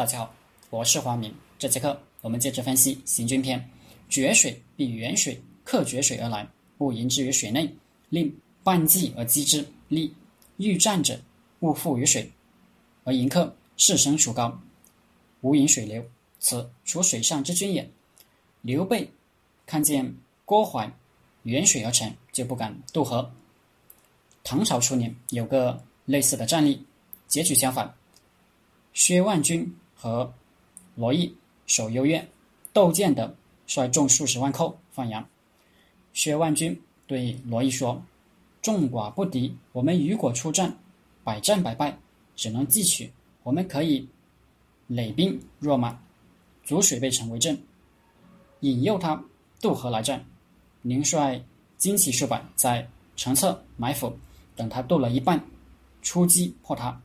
大家好，我是华明。这节课我们接着分析《行军篇》：决水必远水，克决水而来，勿迎之于水内，令半计而击之。利欲战者，勿负于水，而迎客，势升处高，无引水流，此处水上之君也。刘备看见郭淮远水而成，就不敢渡河。唐朝初年有个类似的战例，结局相反。薛万军和罗毅守幽苑，窦建德率众数十万寇放羊。薛万军对罗毅说：“众寡不敌，我们如果出战，百战百败，只能继取。我们可以累兵若马，阻水备城为阵，引诱他渡河来战。宁率精骑数百在城侧埋伏，等他渡了一半，出击破他。”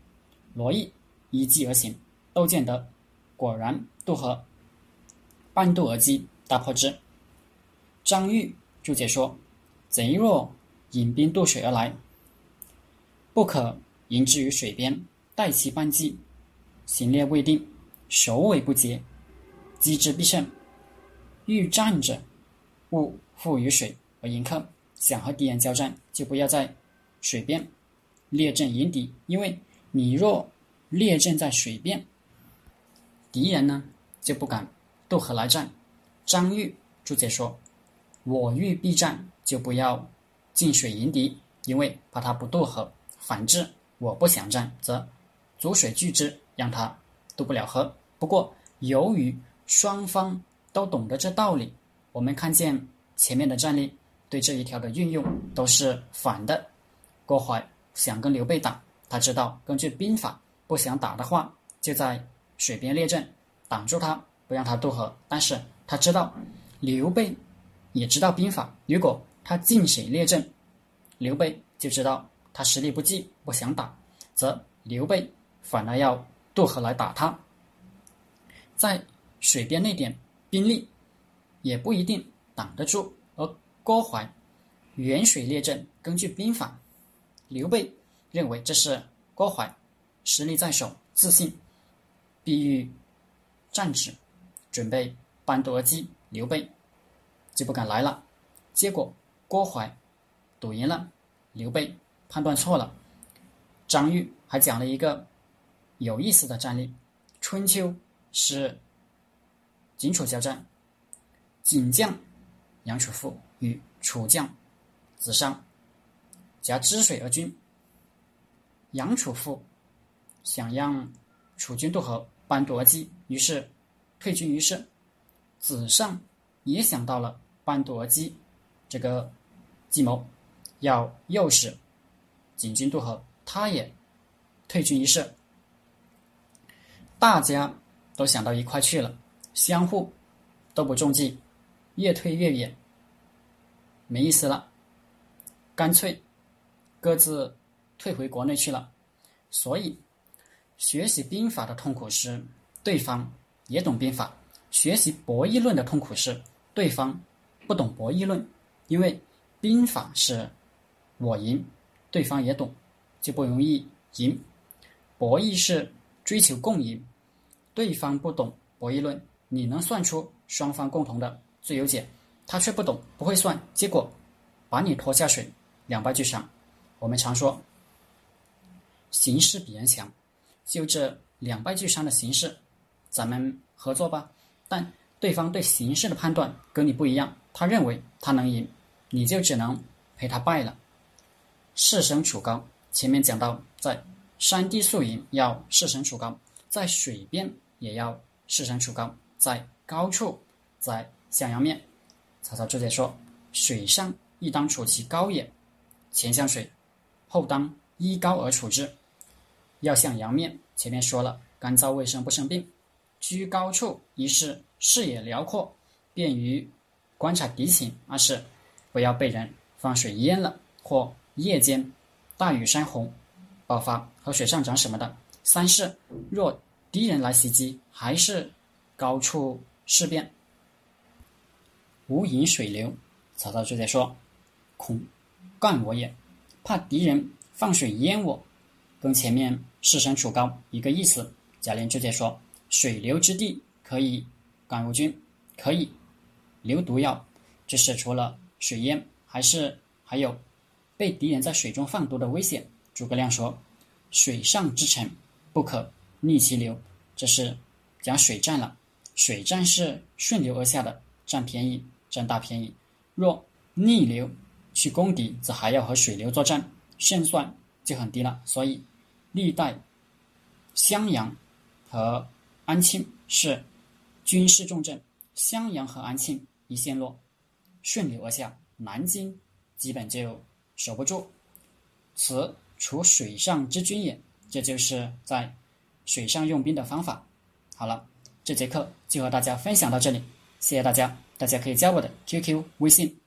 罗毅。依计而行，窦建德果然渡河，半渡而击，大破之。张玉注解说：贼若引兵渡水而来，不可迎之于水边，待其半击，行列未定，首尾不接，击之必胜。欲战者，勿负于水而迎客。想和敌人交战，就不要在水边列阵迎敌，因为你若列阵在水边，敌人呢就不敢渡河来战。张玉注解说：“我欲避战，就不要进水迎敌，因为怕他不渡河；反之，我不想战，则阻水拒之，让他渡不了河。不过，由于双方都懂得这道理，我们看见前面的战例对这一条的运用都是反的。郭淮想跟刘备打，他知道根据兵法。”不想打的话，就在水边列阵，挡住他，不让他渡河。但是他知道刘备也知道兵法，如果他进水列阵，刘备就知道他实力不济，不想打，则刘备反而要渡河来打他。在水边那点兵力也不一定挡得住。而郭淮远水列阵，根据兵法，刘备认为这是郭淮。实力在手，自信，必欲战止，准备半渡而击。刘备就不敢来了。结果郭淮赌赢了，刘备判断错了。张玉还讲了一个有意思的战例：春秋是荆楚交战，锦将杨楚父与楚将子商夹支水而军，杨楚父。想让楚军渡河，半渡而击，于是退军于市。子尚也想到了半渡而击这个计谋，要诱使景军渡河，他也退军于市。大家都想到一块去了，相互都不中计，越退越远，没意思了，干脆各自退回国内去了。所以。学习兵法的痛苦是，对方也懂兵法；学习博弈论的痛苦是，对方不懂博弈论。因为兵法是我赢，对方也懂，就不容易赢。博弈是追求共赢，对方不懂博弈论，你能算出双方共同的最优解，他却不懂，不会算，结果把你拖下水，两败俱伤。我们常说，形势比人强。就这两败俱伤的形势，咱们合作吧。但对方对形势的判断跟你不一样，他认为他能赢，你就只能陪他败了。势升处高，前面讲到，在山地宿营要势升处高，在水边也要势升处高，在高处在向阳面。曹操注解说：水上亦当处其高也，前向水，后当依高而处之。要向阳面，前面说了，干燥卫生不生病。居高处，一是视野辽阔，便于观察敌情；二是不要被人放水淹了，或夜间大雨山洪爆发，河水上涨什么的；三是若敌人来袭击，还是高处事变，无引水流。曹操就在说：“恐干我也，怕敌人放水淹我。”跟前面势升处高一个意思。贾琏直接说：“水流之地可以赶吴军，可以留毒药。这是除了水淹，还是还有被敌人在水中放毒的危险。诸葛亮说：“水上之城，不可逆其流。”这是讲水战了。水战是顺流而下的，占便宜，占大便宜。若逆流去攻敌，则还要和水流作战，胜算就很低了。所以，历代襄阳和安庆是军事重镇。襄阳和安庆一陷落，顺流而下，南京基本就守不住。此处水上之军也。这就是在水上用兵的方法。好了，这节课就和大家分享到这里，谢谢大家。大家可以加我的 QQ 微信。